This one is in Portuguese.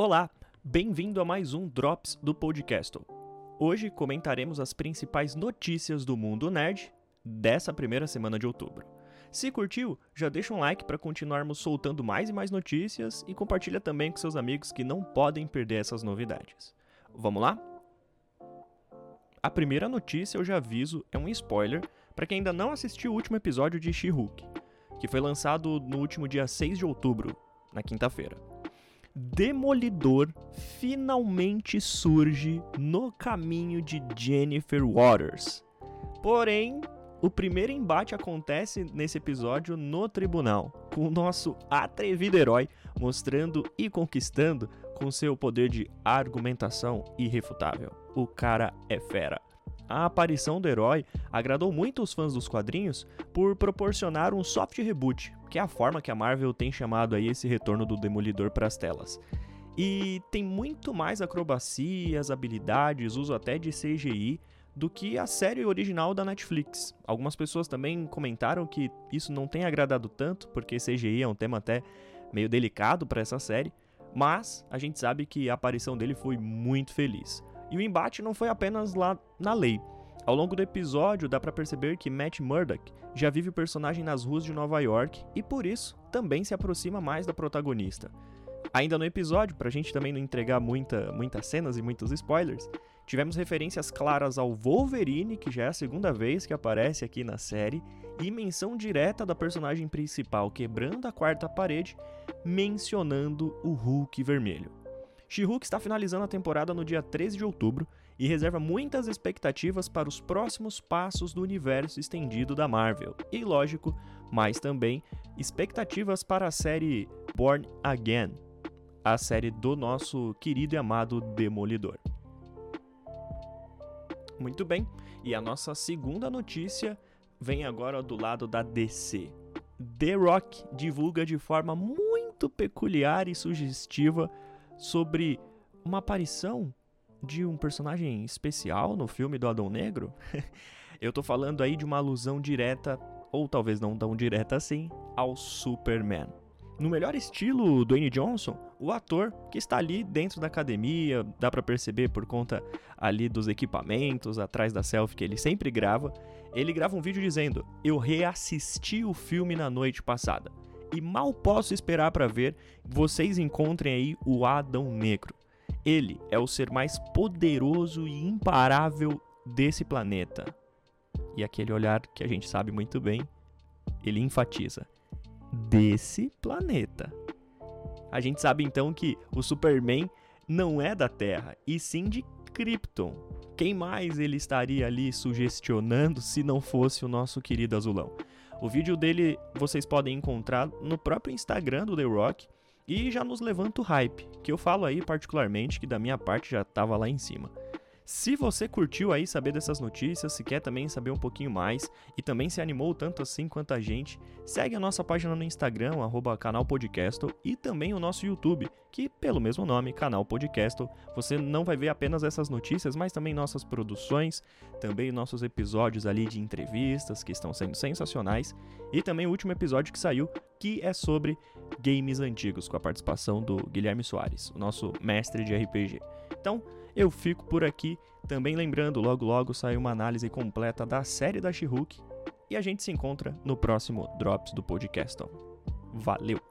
Olá, bem-vindo a mais um Drops do Podcast. Hoje comentaremos as principais notícias do mundo nerd dessa primeira semana de outubro. Se curtiu, já deixa um like para continuarmos soltando mais e mais notícias e compartilha também com seus amigos que não podem perder essas novidades. Vamos lá? A primeira notícia, eu já aviso, é um spoiler para quem ainda não assistiu o último episódio de She-Hulk, que foi lançado no último dia 6 de outubro, na quinta-feira. Demolidor finalmente surge no caminho de Jennifer Waters. Porém, o primeiro embate acontece nesse episódio no tribunal, com o nosso atrevido herói mostrando e conquistando com seu poder de argumentação irrefutável. O cara é fera. A aparição do herói agradou muito os fãs dos quadrinhos por proporcionar um soft reboot, que é a forma que a Marvel tem chamado aí esse retorno do Demolidor para as telas. E tem muito mais acrobacias, habilidades, uso até de CGI do que a série original da Netflix. Algumas pessoas também comentaram que isso não tem agradado tanto, porque CGI é um tema até meio delicado para essa série, mas a gente sabe que a aparição dele foi muito feliz. E o embate não foi apenas lá na lei. Ao longo do episódio, dá para perceber que Matt Murdock já vive o personagem nas ruas de Nova York e por isso também se aproxima mais da protagonista. Ainda no episódio, pra gente também não entregar muita, muitas cenas e muitos spoilers, tivemos referências claras ao Wolverine, que já é a segunda vez que aparece aqui na série, e menção direta da personagem principal quebrando a quarta parede, mencionando o Hulk vermelho. She-Hulk está finalizando a temporada no dia 13 de outubro e reserva muitas expectativas para os próximos passos do universo estendido da Marvel. E lógico, mas também expectativas para a série Born Again, a série do nosso querido e amado Demolidor. Muito bem, e a nossa segunda notícia vem agora do lado da DC. The Rock divulga de forma muito peculiar e sugestiva sobre uma aparição de um personagem especial no filme do Adão Negro? Eu tô falando aí de uma alusão direta, ou talvez não tão direta assim, ao Superman. No melhor estilo Dwayne Johnson, o ator que está ali dentro da academia, dá para perceber por conta ali dos equipamentos, atrás da selfie que ele sempre grava, ele grava um vídeo dizendo: "Eu reassisti o filme na noite passada e mal posso esperar para ver vocês encontrem aí o Adão Negro. Ele é o ser mais poderoso e imparável desse planeta. E aquele olhar que a gente sabe muito bem, ele enfatiza: desse planeta. A gente sabe então que o Superman não é da Terra, e sim de Krypton. Quem mais ele estaria ali sugestionando se não fosse o nosso querido azulão? O vídeo dele vocês podem encontrar no próprio Instagram do The Rock e já nos levanta o hype, que eu falo aí particularmente que da minha parte já estava lá em cima. Se você curtiu aí saber dessas notícias, se quer também saber um pouquinho mais e também se animou tanto assim quanto a gente, segue a nossa página no Instagram, arroba canal e também o nosso YouTube, que pelo mesmo nome, canal Podcast, você não vai ver apenas essas notícias, mas também nossas produções, também nossos episódios ali de entrevistas que estão sendo sensacionais e também o último episódio que saiu, que é sobre games antigos, com a participação do Guilherme Soares, o nosso mestre de RPG. Então, eu fico por aqui, também lembrando, logo logo sai uma análise completa da série da She-Hulk e a gente se encontra no próximo Drops do podcast. Valeu!